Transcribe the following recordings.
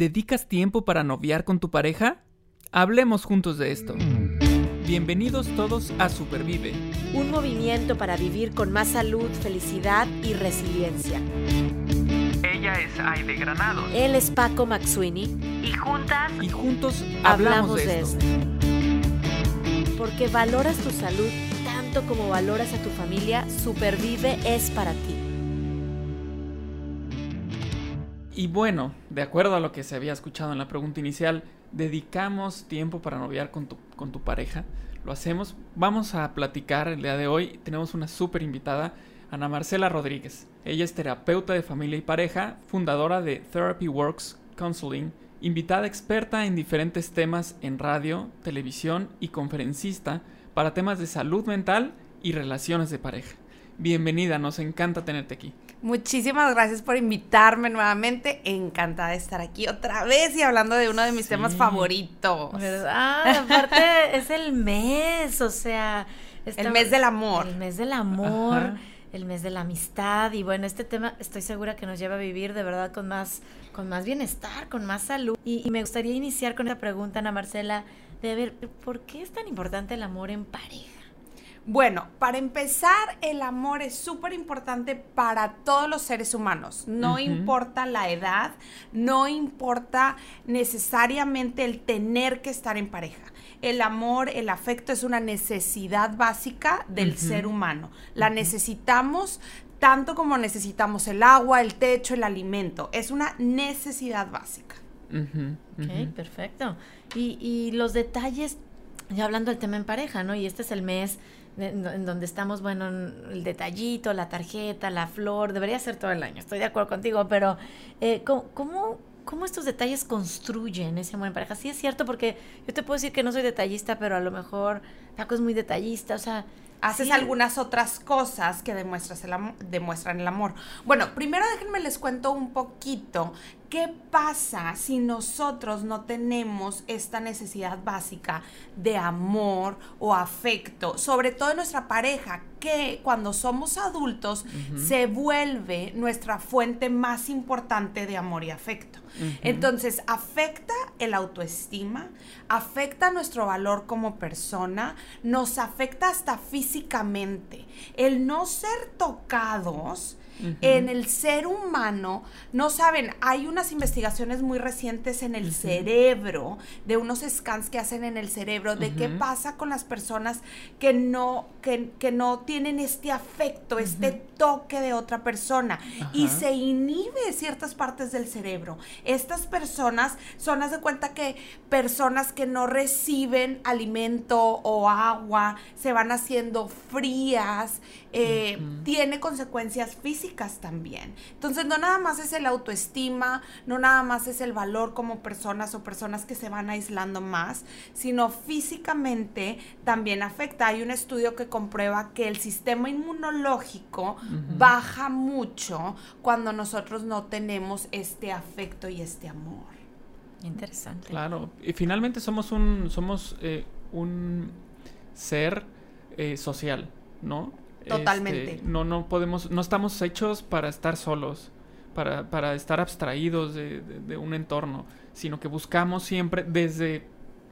¿Dedicas tiempo para noviar con tu pareja? Hablemos juntos de esto. Bienvenidos todos a Supervive. Un movimiento para vivir con más salud, felicidad y resiliencia. Ella es Aide Granado. Él es Paco Maxuini. Y juntas Y juntos hablamos, de, esto. Porque valoras tu salud tanto como valoras a tu familia, Supervive es para ti. Y bueno, de acuerdo a lo que se había escuchado en la pregunta inicial, ¿dedicamos tiempo para noviar con tu, pareja? ¿Lo hacemos? Vamos a platicar el día de hoy. Tenemos una súper invitada, Ana Marcela Rodríguez. Ella es terapeuta de familia y pareja, fundadora de Therapy Works Counseling, invitada experta en diferentes temas en radio, televisión y conferencista para temas de salud mental y relaciones de pareja. Bienvenida, nos encanta tenerte aquí. Muchísimas gracias por invitarme nuevamente. Encantada de estar aquí otra vez y hablando de uno de mis Sí. temas favoritos. ¿Verdad? Aparte es el mes, o sea... esta- El mes del amor. El mes del amor, Ajá. el mes de la amistad. Y bueno, este tema estoy segura que nos lleva a vivir de verdad con más, con más bienestar, con más salud. Y, y me gustaría iniciar con esta pregunta, Ana Marcela, de ver, ¿por qué es tan importante el amor en pareja? Bueno, para empezar, el amor es súper importante para todos los seres humanos. No importa la edad, no importa necesariamente el tener que estar en pareja. El amor, el afecto es una necesidad básica del ser humano. La necesitamos tanto como necesitamos el agua, el techo, el alimento. Es una necesidad básica. Ok, perfecto. Y, y los detalles, ya hablando del tema en pareja, ¿no? Y este es el mes en, donde estamos, bueno, en el detallito, la tarjeta, la flor, debería ser todo el año, estoy de acuerdo contigo, pero eh, ¿cómo, cómo, cómo estos detalles construyen ese amor en pareja? Sí es cierto, porque yo te puedo decir que no soy detallista, pero a lo mejor Paco es muy detallista, o sea... Haces sí- algunas otras cosas que demuestras el demuestran el amor. Bueno, primero déjenme les cuento un poquito qué pasa si nosotros no tenemos esta necesidad básica de amor o afecto, sobre todo en nuestra pareja, que cuando somos adultos se vuelve nuestra fuente más importante de amor y afecto. Entonces, afecta el autoestima, afecta nuestro valor como persona, nos afecta hasta físicamente. El no ser tocados en el ser humano, no saben, hay unas investigaciones muy recientes en el cerebro, de unos scans que hacen en el cerebro, de qué pasa con las personas que no, que, que no tienen este afecto, este toque de otra persona. Y se inhibe ciertas partes del cerebro. Estas personas son, haz de cuenta que personas que no reciben alimento o agua, se van haciendo frías, eh, tiene consecuencias físicas también. Entonces no nada más es el autoestima, no nada más es el valor como personas o personas que se van aislando más, sino físicamente también afecta. Hay un estudio que comprueba que el sistema inmunológico baja mucho cuando nosotros no tenemos este afecto y este amor. Interesante. Claro, y finalmente somos un, somos eh, un ser eh, social, ¿no? Totalmente. Este, no, no podemos, no estamos hechos para estar solos, para, para estar abstraídos de, de- un entorno, sino que buscamos siempre, desde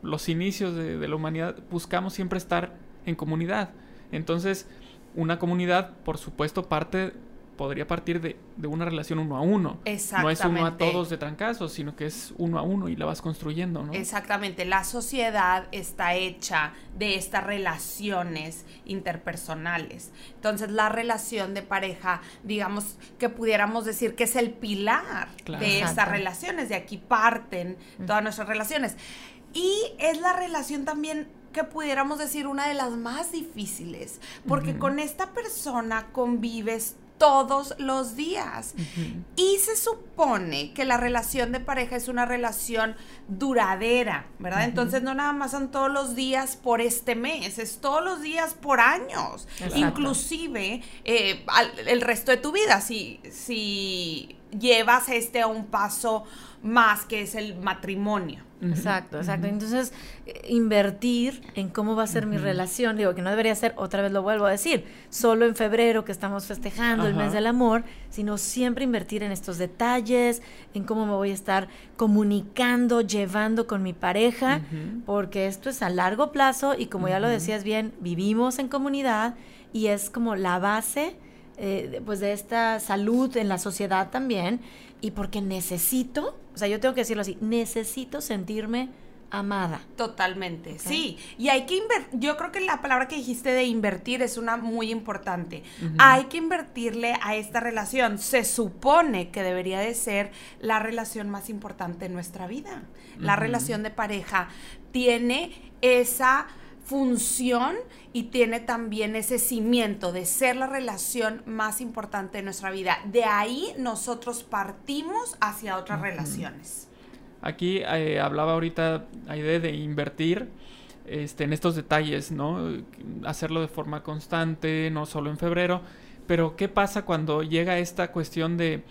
los inicios de la humanidad, buscamos siempre estar en comunidad. Entonces, una comunidad, por supuesto, parte, podría partir de, de una relación uno a uno. No es uno a Exactamente. todos de trancazos, sino que es uno a uno y la vas construyendo, ¿no? Exactamente, la sociedad está hecha de estas relaciones interpersonales. Entonces, la relación de pareja, digamos que pudiéramos decir que es el pilar Claro. de estas Exacto. relaciones, de aquí parten todas nuestras relaciones. Y es la relación también que pudiéramos decir una de las más difíciles, porque Ujú. con esta persona convives todos los días. Y se supone que la relación de pareja es una relación duradera, ¿verdad? Entonces no nada más son todos los días por este mes, es todos los días por años, Exacto. inclusive eh, al- el resto de tu vida. Si, si llevas este a un paso más que es el matrimonio. Exacto, exacto. Entonces, eh, invertir en cómo va a ser mi relación, digo que no debería ser, otra vez lo vuelvo a decir, solo en febrero que estamos festejando el mes del amor, sino siempre invertir en estos detalles, en cómo me voy a estar comunicando, llevando con mi pareja, porque esto es a largo plazo y como ya lo decías bien, vivimos en comunidad y es como la base eh, pues de esta salud en la sociedad también y porque necesito, o sea, yo tengo que decirlo así, necesito sentirme amada. Totalmente, sí. Y hay que invertir, yo creo que la palabra que dijiste de invertir es una muy importante. Hay que invertirle a esta relación. Se supone que debería de ser la relación más importante en nuestra vida. La relación de pareja tiene esa función y tiene también ese cimiento de ser la relación más importante de nuestra vida. De ahí nosotros partimos hacia otras relaciones. Aquí eh, hablaba ahorita Aide de invertir este, en estos detalles, ¿no? Hacerlo de forma constante, no solo en febrero. Pero ¿qué pasa cuando llega esta cuestión de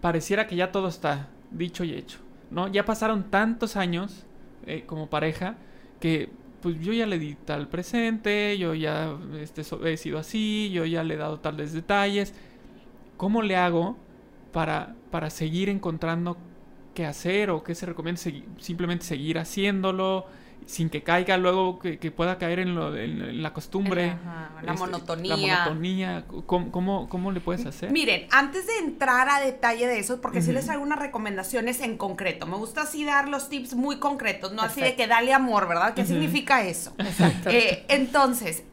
pareciera que ya todo está dicho y hecho, ¿no? Ya pasaron tantos años eh, como pareja que pues yo ya le di tal presente, yo ya este, he sido así, yo ya le he dado tales detalles. ¿Cómo le hago para, para seguir encontrando qué hacer o qué se recomienda? simplemente seguir haciéndolo sin que caiga luego, que, pueda caer en, lo, en, la costumbre. la este, monotonía. La monotonía. ¿Cómo, cómo, le puedes hacer? Miren, antes de entrar a detalle de eso, porque si les hago unas recomendaciones en concreto, me gusta así dar los tips muy concretos, no así de que dale amor, ¿verdad? ¿Qué significa eso? Exacto. Eh, entonces,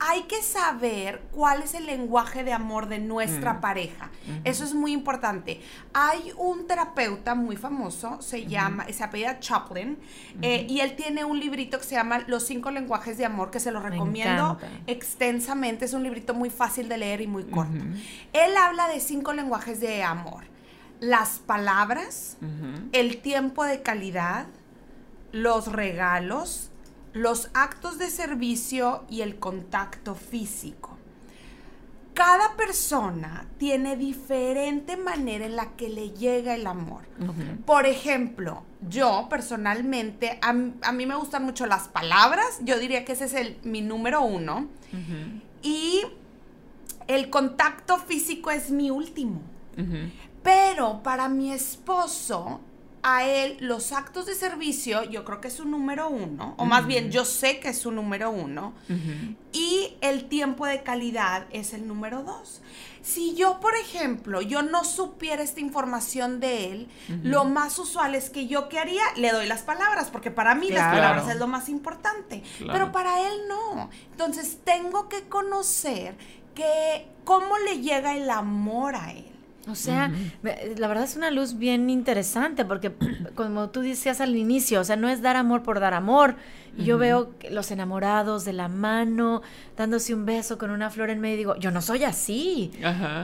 hay que saber cuál es el lenguaje de amor de nuestra mm. pareja. Eso es muy importante. Hay un terapeuta muy famoso, se llama, se apellida Chaplin, eh, y él tiene un librito que se llama Los cinco lenguajes de amor, que se lo recomiendo extensamente. Es un librito muy fácil de leer y muy corto. Él habla de cinco lenguajes de amor. Las palabras, el tiempo de calidad, los regalos, los actos de servicio y el contacto físico. Cada persona tiene diferente manera en la que le llega el amor. Por ejemplo, yo personalmente, a, mí me gustan mucho las palabras, yo diría que ese es el, mi número uno. Y el contacto físico es mi último. Pero para mi esposo, a él los actos de servicio, yo creo que es su número uno, o más bien yo sé que es su número uno, y el tiempo de calidad es el número dos. Si yo, por ejemplo, yo no supiera esta información de él, lo más usual es que yo, ¿qué haría? Le doy las palabras, porque para mí las palabras es lo más importante, pero para él no. Entonces tengo que conocer que cómo le llega el amor a él. O sea, la verdad es una luz bien interesante porque como tú decías al inicio, o sea, no es dar amor por dar amor. Yo veo los enamorados de la mano, dándose un beso con una flor en medio y digo, yo no soy así.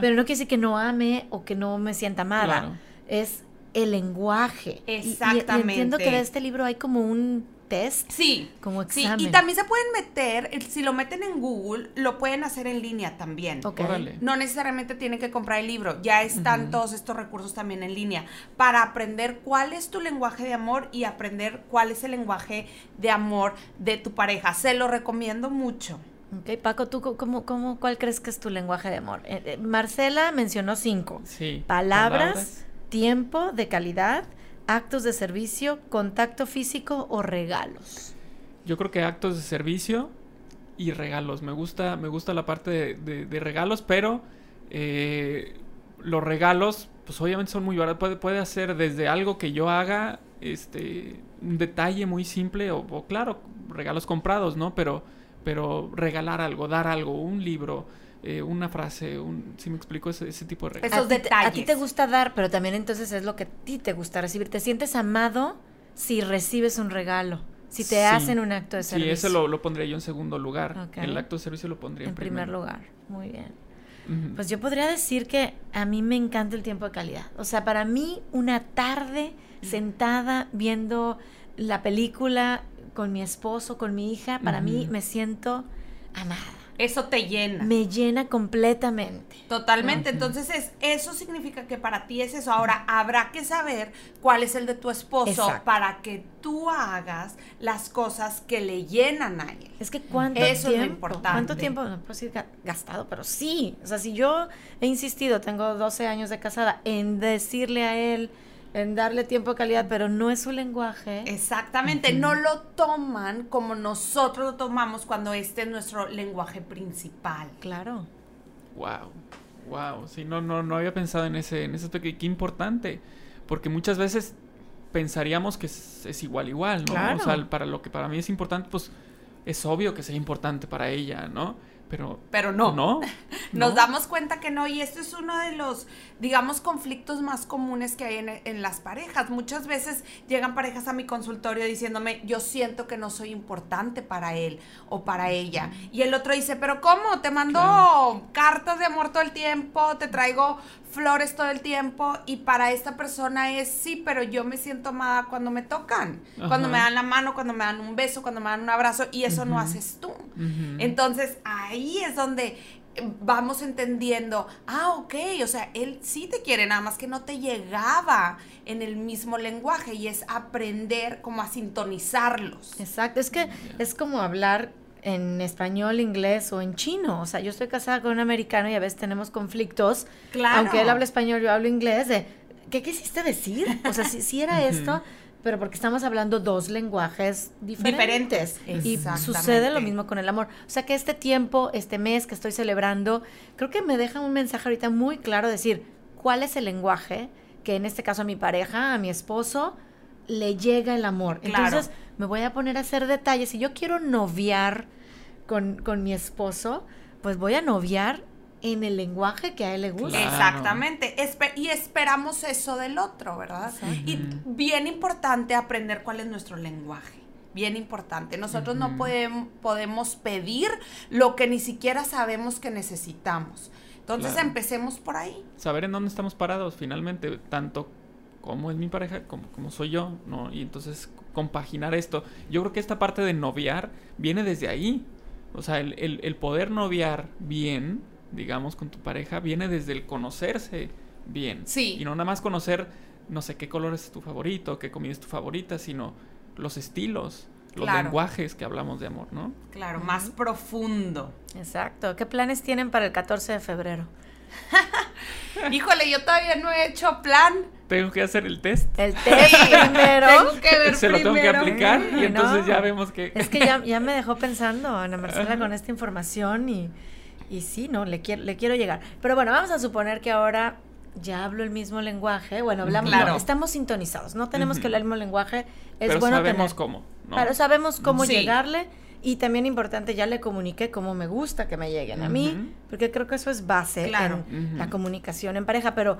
Pero no quiere decir que no ame o que no me sienta amada. Es el lenguaje. Exactamente. y entiendo que en este libro hay como un test. Sí. Como examen. Sí, y también se pueden meter, si lo meten en Google, lo pueden hacer en línea también. No necesariamente tienen que comprar el libro, ya están todos estos recursos también en línea para aprender cuál es tu lenguaje de amor y aprender cuál es el lenguaje de amor de tu pareja. Se lo recomiendo mucho. Ok, Paco, ¿tú cómo, cómo, cuál crees que es tu lenguaje de amor? Eh, eh, Marcela mencionó cinco. Sí. palabras, tiempo de calidad, actos de servicio, contacto físico o regalos? Yo creo que actos de servicio y regalos. Me gusta, me gusta la parte de, regalos, pero eh, los regalos, pues obviamente son muy baratos. Puede, puede hacer desde algo que yo haga, este, un detalle muy simple, o, o claro, regalos comprados, ¿no? Pero, pero regalar algo, dar algo, un libro, eh, una frase, un, si me explico, ese, ese tipo de Esos detalles. a ti te gusta dar, pero también entonces es lo que a ti te gusta recibir. Te sientes amado si recibes un regalo, si te hacen un acto de servicio. Sí, ese lo, lo pondría yo en segundo lugar. El acto de servicio lo pondría en, en primer lugar. Muy bien. Pues yo podría decir que a mí me encanta el tiempo de calidad. O sea, para mí una tarde sentada viendo la película con mi esposo, con mi hija, para mí me siento amada Eso te llena. Me llena completamente. Totalmente. Entonces, es, eso significa que para ti es eso. Ahora, habrá que saber cuál es el de tu esposo Exacto. para que tú hagas las cosas que le llenan a él. Es que cuánto Eso es lo tiempo, importante. cuánto tiempo, no puedo decir ga- gastado, pero sí. O sea, si yo he insistido, tengo 12 años de casada, en decirle a él, en darle tiempo de calidad, pero no es su lenguaje. Exactamente, no lo toman como nosotros lo tomamos cuando este es nuestro lenguaje principal. Claro. Wow, wow. Sí, no, no, no había pensado en ese, en ese aspecto. Qué importante. Porque muchas veces pensaríamos que es, es igual, igual, ¿no? Claro. O sea, para lo que para mí es importante, pues es obvio que sea importante para ella, ¿no? Pero. Pero no. No. Nos no. damos cuenta que no, y esto es uno de los, digamos, conflictos más comunes que hay en, en las parejas. Muchas veces llegan parejas a mi consultorio diciéndome, yo siento que no soy importante para él o para ella. Y el otro dice, pero ¿cómo? Te mando Claro. cartas de amor todo el tiempo, te traigo flores todo el tiempo, y para esta persona es, sí, pero yo me siento amada cuando me tocan, cuando me dan la mano, cuando me dan un beso, cuando me dan un abrazo, y eso no haces tú. Ujú. Entonces ahí es donde eh, vamos entendiendo, ah, ok, o sea, él sí te quiere, nada más que no te llegaba en el mismo lenguaje y es aprender como a sintonizarlos. Exacto. Es que es como hablar en español, inglés o en chino. O sea, yo estoy casada con un americano y a veces tenemos conflictos. Claro. Aunque él habla español, yo hablo inglés. De, ¿Qué quisiste decir? O sea, si, si era esto, pero porque estamos hablando dos lenguajes diferentes. Diferentes, Y sucede lo mismo con el amor. O sea, que este tiempo, este mes que estoy celebrando, creo que me deja un mensaje ahorita muy claro, decir, ¿cuál es el lenguaje que en este caso a mi pareja, a mi esposo, le llega el amor? Claro. Entonces, me voy a poner a hacer detalles. Si yo quiero noviar con, con mi esposo, pues voy a noviar en el lenguaje que a él le gusta. Claro. Exactamente. Espe- y esperamos eso del otro, ¿verdad? Y bien importante aprender cuál es nuestro lenguaje. Bien importante. Nosotros no Ujú. podem- podemos pedir lo que ni siquiera sabemos que necesitamos. Entonces Claro. empecemos por ahí. saber en dónde estamos parados finalmente, tanto como es mi pareja, como, como soy yo, ¿no? Y entonces compaginar esto. Yo creo que esta parte de noviar viene desde ahí. O sea, el, el- el poder noviar bien, digamos, con tu pareja, viene desde el conocerse bien. Sí. Y no nada más conocer, no sé qué color es tu favorito, qué comida es tu favorita, sino los estilos, los Claro. lenguajes que hablamos de amor, ¿no? Claro, más profundo. Exacto. ¿Qué planes tienen para el 14 de febrero? Híjole, yo todavía no he hecho plan. Tengo que hacer el test. El test primero. Tengo que ver Se lo tengo que aplicar y entonces no. ya vemos que... Es que ya, ya me dejó pensando Ana Marcela con esta información y, y sí, no, le quiero, le quiero llegar. Pero bueno, vamos a suponer que ahora ya hablo el mismo lenguaje. Bueno, hablamos, Claro. no, estamos sintonizados, no tenemos que hablar el mismo lenguaje. Es pero bueno sabemos tener- cómo, ¿no? Pero sabemos cómo Sí. llegarle y también importante, ya le comuniqué cómo me gusta que me lleguen a mí, porque creo que eso es base Claro. en la comunicación en pareja. Pero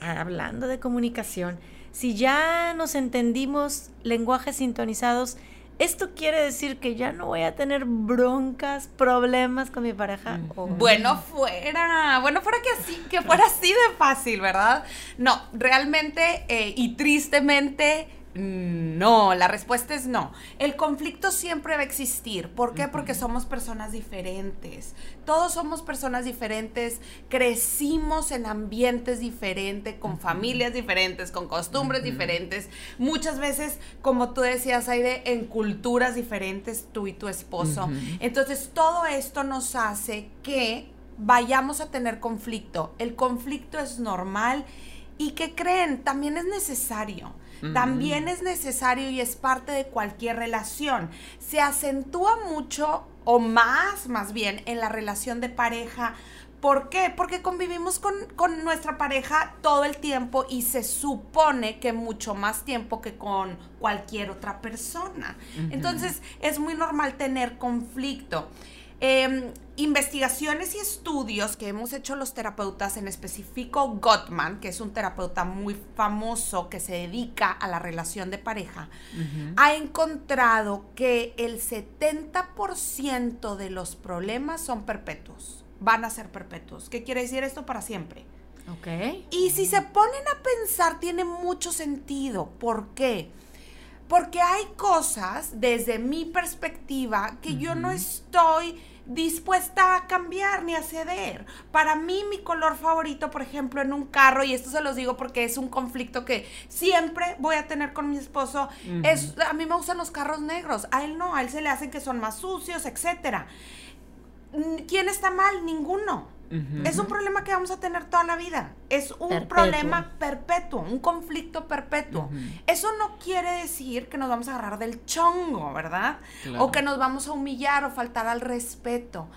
hablando de comunicación, si ya nos entendimos lenguajes sintonizados, ¿esto quiere decir que ya no voy a tener broncas, problemas con mi pareja? Bueno fuera, bueno fuera que así, que fuera así de fácil, ¿verdad? No, realmente eh, y tristemente no, la respuesta es no. El conflicto siempre va a existir. ¿Por qué? Porque somos personas diferentes. Todos somos personas diferentes, crecimos en ambientes diferentes, con familias diferentes, con costumbres diferentes. Muchas veces, como tú decías, Aide, en culturas diferentes, tú y tu esposo. Entonces, todo esto nos hace que vayamos a tener conflicto. El conflicto es normal y que creen, también es necesario. También es necesario y es parte de cualquier relación. Se acentúa mucho o más, más bien, en la relación de pareja. ¿Por qué? Porque convivimos con, con nuestra pareja todo el tiempo y se supone que mucho más tiempo que con cualquier otra persona. Entonces es muy normal tener conflicto. Eh, investigaciones y estudios que hemos hecho los terapeutas, en específico Gottman, que es un terapeuta muy famoso que se dedica a la relación de pareja, ha encontrado que el 70% de los problemas son perpetuos, van a ser perpetuos. ¿Qué quiere decir esto para siempre? Ok. Y si se ponen a pensar, tiene mucho sentido. ¿Por qué? Porque hay cosas, desde mi perspectiva, que yo no estoy dispuesta a cambiar ni a ceder. Para mí mi color favorito, por ejemplo, en un carro, y esto se los digo porque es un conflicto que siempre voy a tener con mi esposo, es, a mí me gustan los carros negros, a él no, a él se le hacen que son más sucios, etcétera. ¿Quién está mal? Ninguno. Es un problema que vamos a tener toda la vida. Es un problema perpetuo, un conflicto perpetuo. Eso no quiere decir que nos vamos a agarrar del chongo, ¿verdad? O que nos vamos a humillar o faltar al respeto.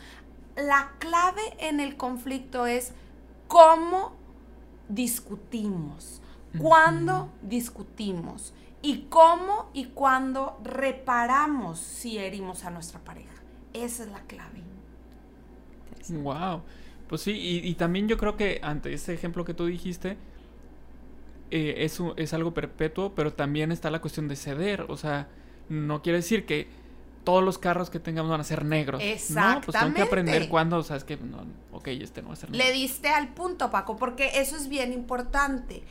La clave en el conflicto es cómo discutimos, cuándo discutimos y cómo y cuándo reparamos si herimos a nuestra pareja. Esa es la clave. Wow. Pues sí, y, también yo creo que ante ese ejemplo que tú dijiste, eh, es, es algo perpetuo, pero también está la cuestión de ceder. O sea, no quiere decir que todos los carros que tengamos van a ser negros. Exactamente. No, pues tengo que aprender cuándo, o sea, es que, no, ok, este no va a ser negro. Le diste al punto, Paco, porque eso es bien importante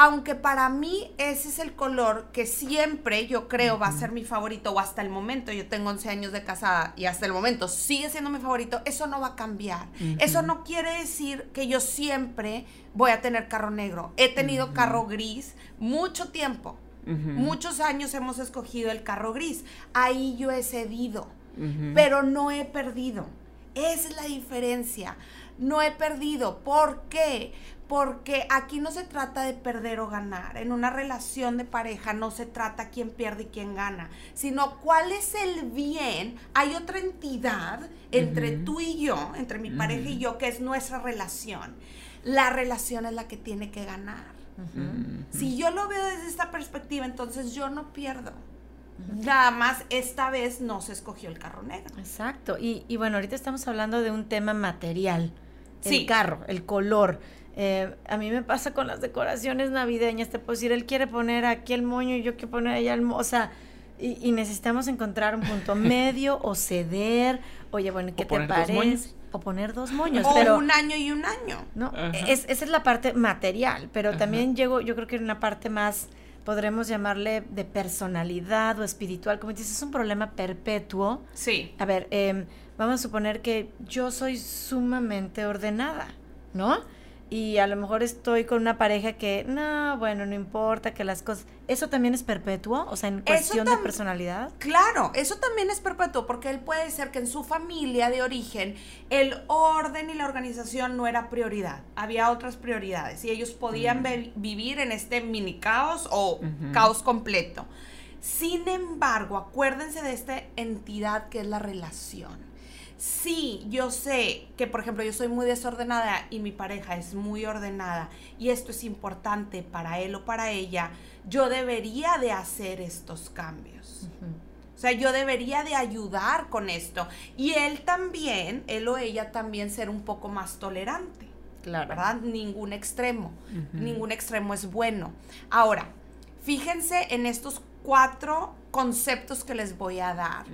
aunque para mí ese es el color que siempre yo creo va a ser mi favorito, o hasta el momento, yo tengo 11 años de casada y hasta el momento sigue siendo mi favorito, eso no va a cambiar. Eso no quiere decir que yo siempre voy a tener carro negro. He tenido carro gris mucho tiempo. Muchos años hemos escogido el carro gris. Ahí yo he cedido, pero no he perdido. Esa es la diferencia. No he perdido. ¿Por qué? Porque aquí no se trata de perder o ganar. En una relación de pareja no se trata quién pierde y quién gana, sino cuál es el bien. Hay otra entidad entre tú y yo, entre mi pareja y yo, que es nuestra relación. La relación es la que tiene que ganar. Si yo lo veo desde esta perspectiva, entonces yo no pierdo. Nada más esta vez no se escogió el carro negro. Exacto. Y, y bueno, ahorita estamos hablando de un tema material. El carro, el color eh, a mí me pasa con las decoraciones navideñas, te puedo decir, él quiere poner aquí el moño y yo quiero poner allá el moño, o sea, y, necesitamos encontrar un punto medio o ceder, oye, bueno, ¿qué te parece? O poner dos moños. O pero, un año y un año. ¿no? Es, esa es la parte material, pero también llego, yo creo que en una parte más, podremos llamarle de personalidad o espiritual, como dices, es un problema perpetuo. Sí. A ver, em, vamos a suponer que yo soy sumamente ordenada, ¿no? Y a lo mejor estoy con una pareja que, no, bueno, no importa que las cosas... ¿Eso también es perpetuo? O sea, en cuestión de personalidad. Claro, eso también es perpetuo porque él puede ser que en su familia de origen el orden y la organización no era prioridad, había otras prioridades y ellos podían mm. vivir en este mini caos o caos completo. Sin embargo, acuérdense de esta entidad que es la relación sí, yo sé que, por ejemplo, yo soy muy desordenada y mi pareja es muy ordenada y esto es importante para él o para ella, yo debería de hacer estos cambios. O sea, yo debería de ayudar con esto. Y él también, él o ella también ser un poco más tolerante. Claro. ¿Verdad? Ningún extremo. Ningún extremo es bueno. Ahora, fíjense en estos cuatro conceptos que les voy a dar.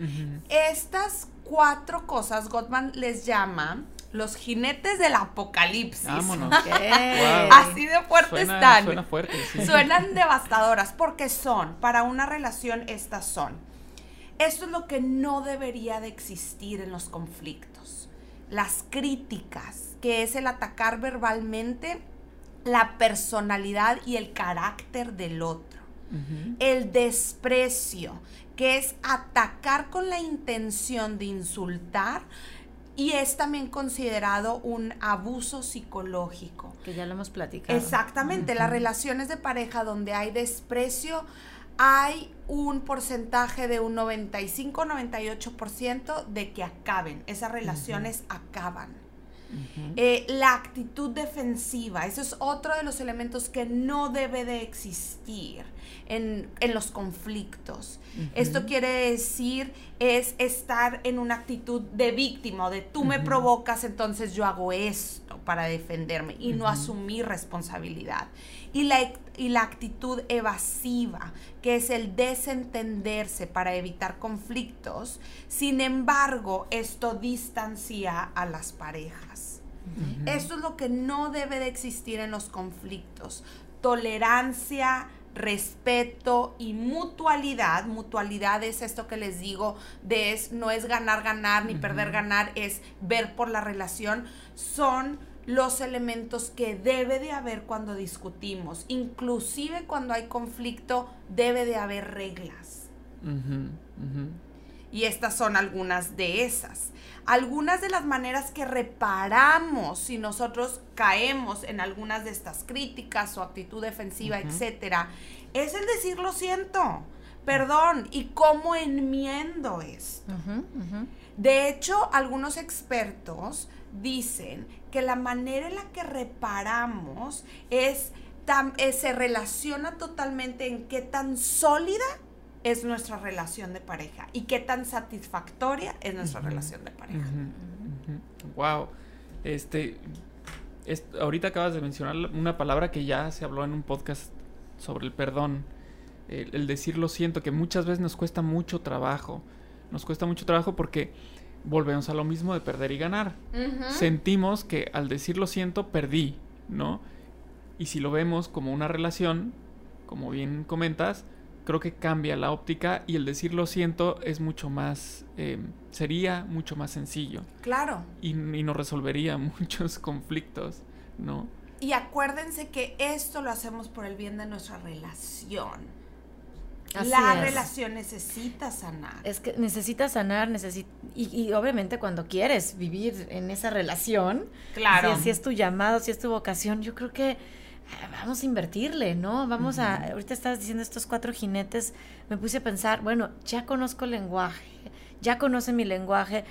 Estas cuatro cosas Gottman les llama los jinetes del apocalipsis. Vámonos. Así de fuerte están. Suena fuerte, Suenan devastadoras porque son, para una relación estas son. Esto es lo que no debería de existir en los conflictos. Las críticas, que es el atacar verbalmente la personalidad y el carácter del otro. El desprecio, que es atacar con la intención de insultar y es también considerado un abuso psicológico. Que ya lo hemos platicado. Exactamente, las relaciones de pareja donde hay desprecio, hay un porcentaje de un 95-98% de que acaben, esas relaciones acaban. Eh, la actitud defensiva, ese es otro de los elementos que no debe de existir en, los conflictos. Esto quiere decir es estar en una actitud de víctima de tú me provocas, entonces yo hago esto para defenderme y no asumir responsabilidad. Y la, y la actitud evasiva, que es el desentenderse para evitar conflictos. Sin embargo, esto distancia a las parejas. Esto es lo que no debe de existir en los conflictos. Tolerancia, respeto y mutualidad. Mutualidad es esto que les digo, de es, no es ganar, ganar, ni perder, ganar, es ver por la relación. Son los elementos que debe de haber cuando discutimos. Inclusive cuando hay conflicto, debe de haber reglas. Y estas son algunas de esas. Algunas de las maneras que reparamos si nosotros caemos en algunas de estas críticas o actitud defensiva, etcétera, es el decir lo siento, perdón y cómo enmiendo esto. De hecho, algunos expertos dicen que la manera en la que reparamos es eh, se relaciona totalmente en qué tan sólida es nuestra relación de pareja y qué tan satisfactoria es nuestra relación de pareja. Wow. Este, ahorita acabas de mencionar una palabra que ya se habló en un podcast sobre el perdón. El, decir lo siento, que muchas veces nos cuesta mucho trabajo. Nos cuesta mucho trabajo porque volvemos a lo mismo de perder y ganar. Sentimos que al decir lo siento, perdí, ¿no? Y si lo vemos como una relación, como bien comentas, creo que cambia la óptica y el decir lo siento es mucho más, em, sería mucho más sencillo. Claro. Y, y nos resolvería muchos conflictos, ¿no? Y acuérdense que esto lo hacemos por el bien de nuestra relación. La relación necesita sanar. Es que necesita sanar, necesita, y, obviamente cuando quieres vivir en esa relación, claro. si es tu llamado, si es tu vocación, yo creo que vamos a invertirle, ¿no? Vamos a, ahorita estabas diciendo estos cuatro jinetes, me puse a pensar, bueno, ya conozco el lenguaje, ya conoce mi lenguaje,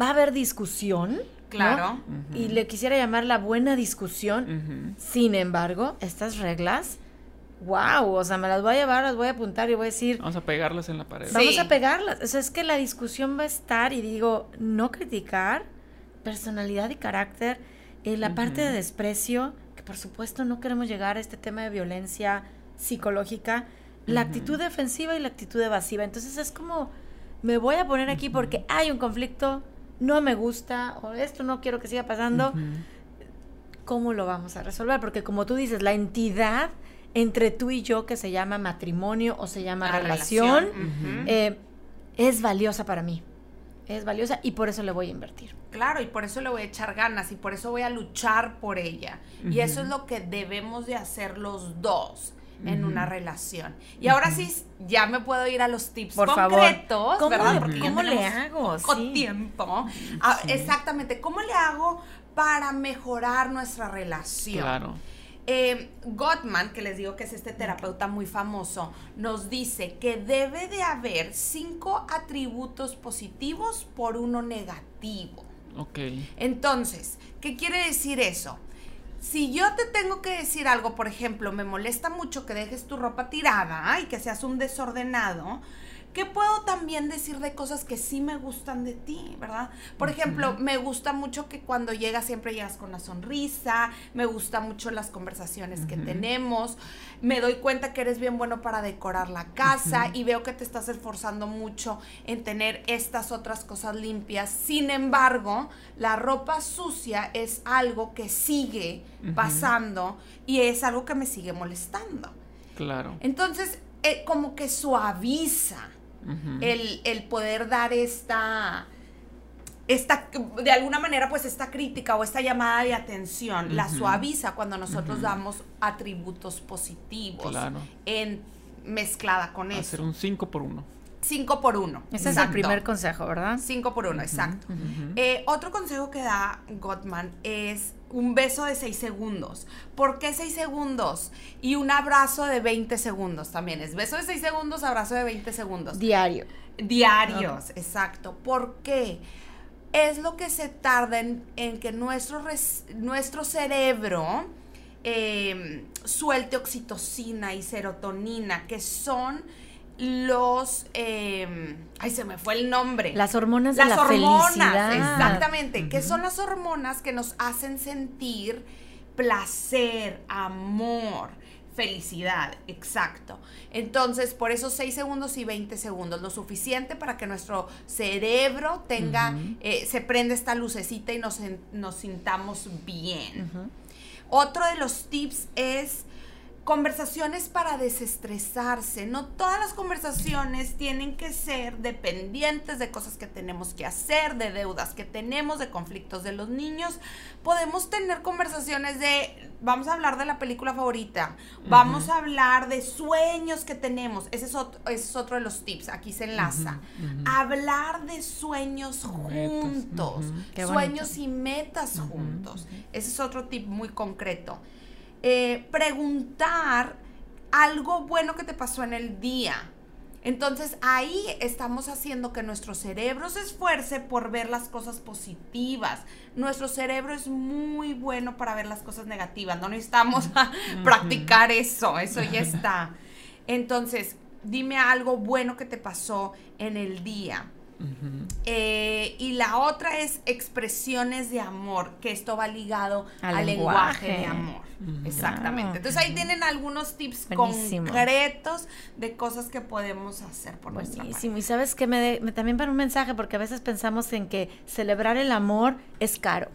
va a haber discusión. Claro. Y le quisiera llamar la buena discusión. Sin embargo, estas reglas, wow, o sea, me las voy a llevar, las voy a apuntar y voy a decir... Vamos a pegarlas en la pared. Vamos a pegarlas. O sea, es que la discusión va a estar y digo, no criticar, personalidad y carácter, eh, la parte de desprecio, por supuesto no queremos llegar a este tema de violencia psicológica, la actitud defensiva y la actitud evasiva. Entonces es como, me voy a poner aquí porque hay un conflicto, no me gusta, o esto no quiero que siga pasando. ¿Cómo lo vamos a resolver? Porque como tú dices, la entidad entre tú y yo que se llama matrimonio o se llama relación, eh, es valiosa para mí es valiosa y por eso le voy a invertir. Claro, y por eso le voy a echar ganas y por eso voy a luchar por ella. Y eso es lo que debemos de hacer los dos en una relación. Y ahora sí, ya me puedo ir a los tips por concretos, favor. ¿verdad? Porque ¿Cómo le hago? Con tiempo. Ah, exactamente, ¿cómo le hago para mejorar nuestra relación? Claro. Eh, Gottman, que les digo que es este terapeuta muy famoso, nos dice que debe de haber cinco atributos positivos por uno negativo. Ok. Entonces, ¿qué quiere decir eso? Si yo te tengo que decir algo, por ejemplo, me molesta mucho que dejes tu ropa tirada y que seas un desordenado, ¿Qué puedo también decir de cosas que sí me gustan de ti, verdad? Por ejemplo, me gusta mucho que cuando llegas siempre llegas con una sonrisa, me gusta mucho las conversaciones que tenemos, me doy cuenta que eres bien bueno para decorar la casa y veo que te estás esforzando mucho en tener estas otras cosas limpias. Sin embargo, la ropa sucia es algo que sigue pasando y es algo que me sigue molestando. Claro. Entonces, eh, como que suaviza el, poder dar esta, esta, de alguna manera, pues esta crítica o esta llamada de atención, la suaviza cuando nosotros damos atributos positivos en mezclada con eso. Hacer un 5 por 1. 5 por 1. Ese es el primer consejo, ¿verdad? 5 por 1, exacto. Eh, otro consejo que da Gottman es un beso de 6 segundos. ¿Por qué 6 segundos? Y un abrazo de 20 segundos también. Es beso de 6 segundos, abrazo de 20 segundos. Diario. Diarios, exacto. ¿Por qué? Es lo que se tarda en, que nuestro, nuestro cerebro em, suelte oxitocina y serotonina, que son los eh, ay se me fue el nombre. Las hormonas de las la hormonas exactamente que son las hormonas que nos hacen sentir placer amor felicidad exacto. Entonces por esos 6 segundos y 20 segundos lo suficiente para que nuestro cerebro tenga eh, se prenda esta lucecita y nos, nos sintamos bien. Otro de los tips es Conversaciones para desestresarse. No todas las conversaciones tienen que ser dependientes de cosas que tenemos que hacer, de deudas que tenemos, de conflictos de los niños. Podemos tener conversaciones de, vamos a hablar de la película favorita, vamos a hablar de sueños que tenemos. Ese es otro, es otro de los tips, aquí se enlaza. Hablar de sueños juntos, sueños y metas juntos. Ese es otro tip muy concreto. Eh, preguntar algo bueno que te pasó en el día. Entonces ahí estamos haciendo que nuestro cerebro se esfuerce por ver las cosas positivas. Nuestro cerebro es muy bueno para ver las cosas negativas. No necesitamos practicar eso, eso ya está. Entonces, dime algo bueno que te pasó en el día. Eh, y la otra es expresiones de amor, que esto va ligado al, lenguaje. de amor. Exactamente. Entonces ahí tienen algunos tips concretos de cosas que podemos hacer por nuestra parte. Y sabes que me, también para un mensaje, porque a veces pensamos en que celebrar el amor es caro.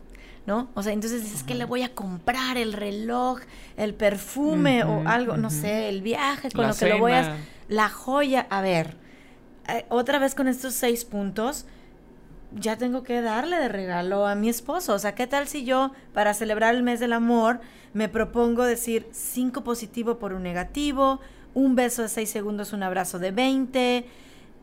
¿no? O sea, entonces dices que le voy a comprar el reloj, el perfume o algo, no sé, el viaje con lo que lo voy a... La joya, a ver, eh, otra vez con estos seis puntos, ya tengo que darle de regalo a mi esposo. O sea, ¿qué tal si yo, para celebrar el mes del amor, me propongo decir cinco positivo por un negativo, un beso de seis segundos, un abrazo de 20,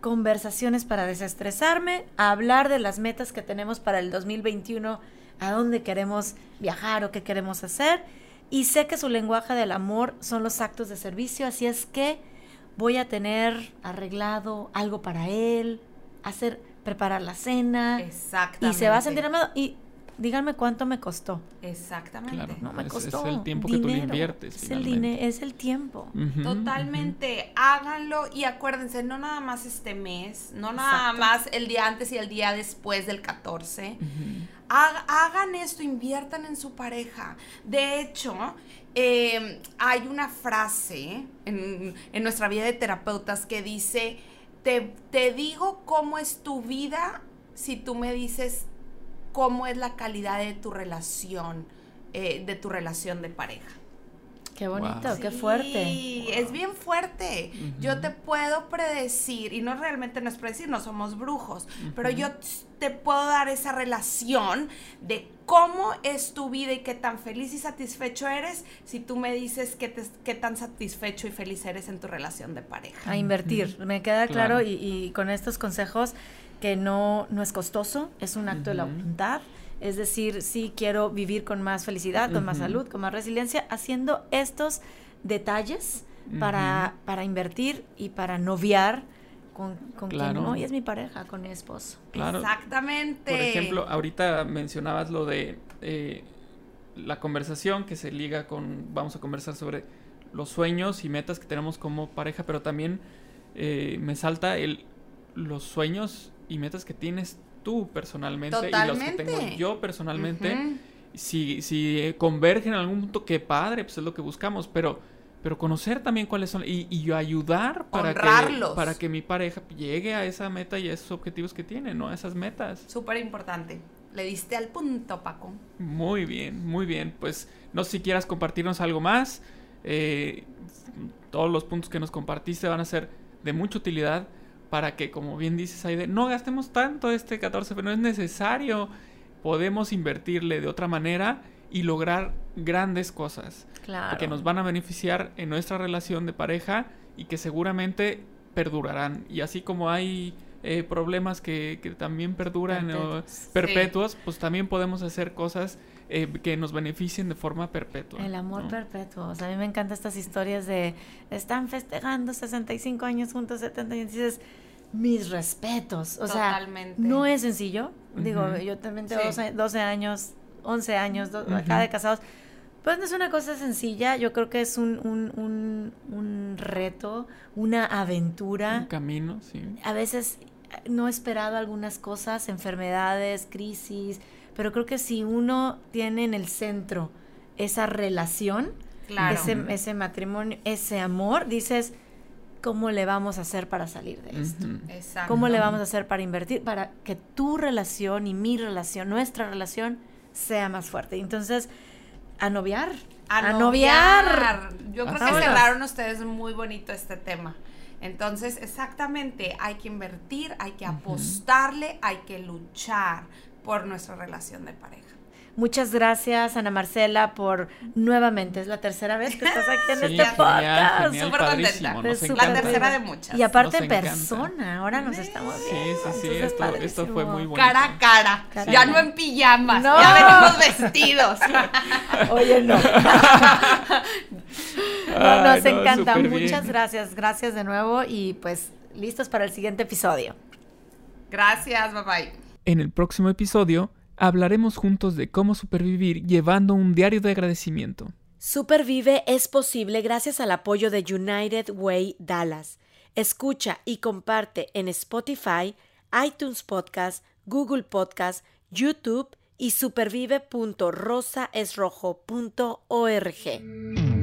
conversaciones para desestresarme, hablar de las metas que tenemos para el 2021, a dónde queremos viajar o qué queremos hacer. Y sé que su lenguaje del amor son los actos de servicio, así es que voy a tener arreglado algo para él, hacer, preparar la cena. Exactamente. Y se va a sentir amado. Y díganme cuánto me costó. Exactamente. no me costó. Es el tiempo que tú le inviertes. Es el dinero, es el tiempo. Totalmente. Háganlo y acuérdense, no nada más este mes, no nada más el día antes y el día después del 14. Hagan esto, inviertan en su pareja. De hecho, Em, hay una frase en, nuestra vida de terapeutas que dice, te, te digo cómo es tu vida si tú me dices cómo es la calidad de tu relación, eh, de tu relación de pareja. Qué bonito, qué fuerte. Sí, es bien fuerte. Yo te puedo predecir, y no realmente no es predecir, no somos brujos, pero yo te puedo dar esa relación de cómo es tu vida y qué tan feliz y satisfecho eres si tú me dices qué, qué tan satisfecho y feliz eres en tu relación de pareja. A invertir, me queda claro, y, con estos consejos que no, no es costoso, es un acto de la voluntad es decir, sí quiero vivir con más felicidad, con más salud, con más resiliencia, haciendo estos detalles para, para invertir y para noviar con, con quien hoy es mi pareja, con mi esposo. Exactamente. Por ejemplo, ahorita mencionabas lo de eh, la conversación que se liga con, vamos a conversar sobre los sueños y metas que tenemos como pareja, pero también eh, me salta el, los sueños y metas que tienes tú personalmente y los que tengo yo personalmente, si, si convergen en algún punto, qué padre, pues es lo que buscamos, pero, pero conocer también cuáles son y, y ayudar para que, para que mi pareja llegue a esa meta y a esos objetivos que tiene, ¿no? A esas metas. Súper importante. Le diste al punto, Paco. Muy bien, muy bien. Pues no sé si quieras compartirnos algo más. Eh, todos los puntos que nos compartiste van a ser de mucha utilidad para que, como bien dices Aide, no gastemos tanto este 14, pero no es necesario. Podemos invertirle de otra manera y lograr grandes cosas. Claro. Que nos van a beneficiar en nuestra relación de pareja y que seguramente perdurarán. Y así como hay eh, problemas que, que, también perduran perpetuos, pues también podemos hacer cosas eh, que nos beneficien de forma perpetua. El amor perpetuo. O sea, a mí me encantan estas historias de están festejando 65 años juntos, 70 años. Y dices, mis respetos. O sea, no es sencillo. Digo, yo también tengo 12, años, 11 años, acá de casados. Pues no es una cosa sencilla, yo creo que es un, un, un, un reto, una aventura. Un camino, sí. A veces no he esperado algunas cosas, enfermedades, crisis, pero creo que si uno tiene en el centro esa relación, ese, ese matrimonio, ese amor, dices, ¿cómo le vamos a hacer para salir de esto? ¿Cómo le vamos a hacer para invertir? Para que tu relación y mi relación, nuestra relación, sea más fuerte. Entonces, a noviar, a, A noviar. noviar. Yo creo que cerraron ustedes muy bonito este tema. Entonces, exactamente, hay que invertir, hay que apostarle, hay que luchar por nuestra relación de pareja. Muchas gracias, Ana Marcela, por nuevamente, es la tercera vez que estás aquí en Sí, este genial, podcast. Súper contenta. nos La encanta. tercera de muchas. Y aparte en persona, ahora nos estamos Sí, viendo. sí, sí, entonces esto, esto fue muy bonito. Cara a cara, ya no en pijamas, No. ya venimos vestidos. Oye, no. No, Ay, nos no, encanta. bien. Muchas gracias. Gracias de nuevo y pues listos para el siguiente episodio. Gracias, bye bye. En el próximo episodio hablaremos juntos de cómo supervivir llevando un diario de agradecimiento. Supervive es posible gracias al apoyo de United Way Dallas. Escucha y comparte en Spotify, iTunes Podcast, Google Podcast, YouTube y supervive.rosaesrojo.org.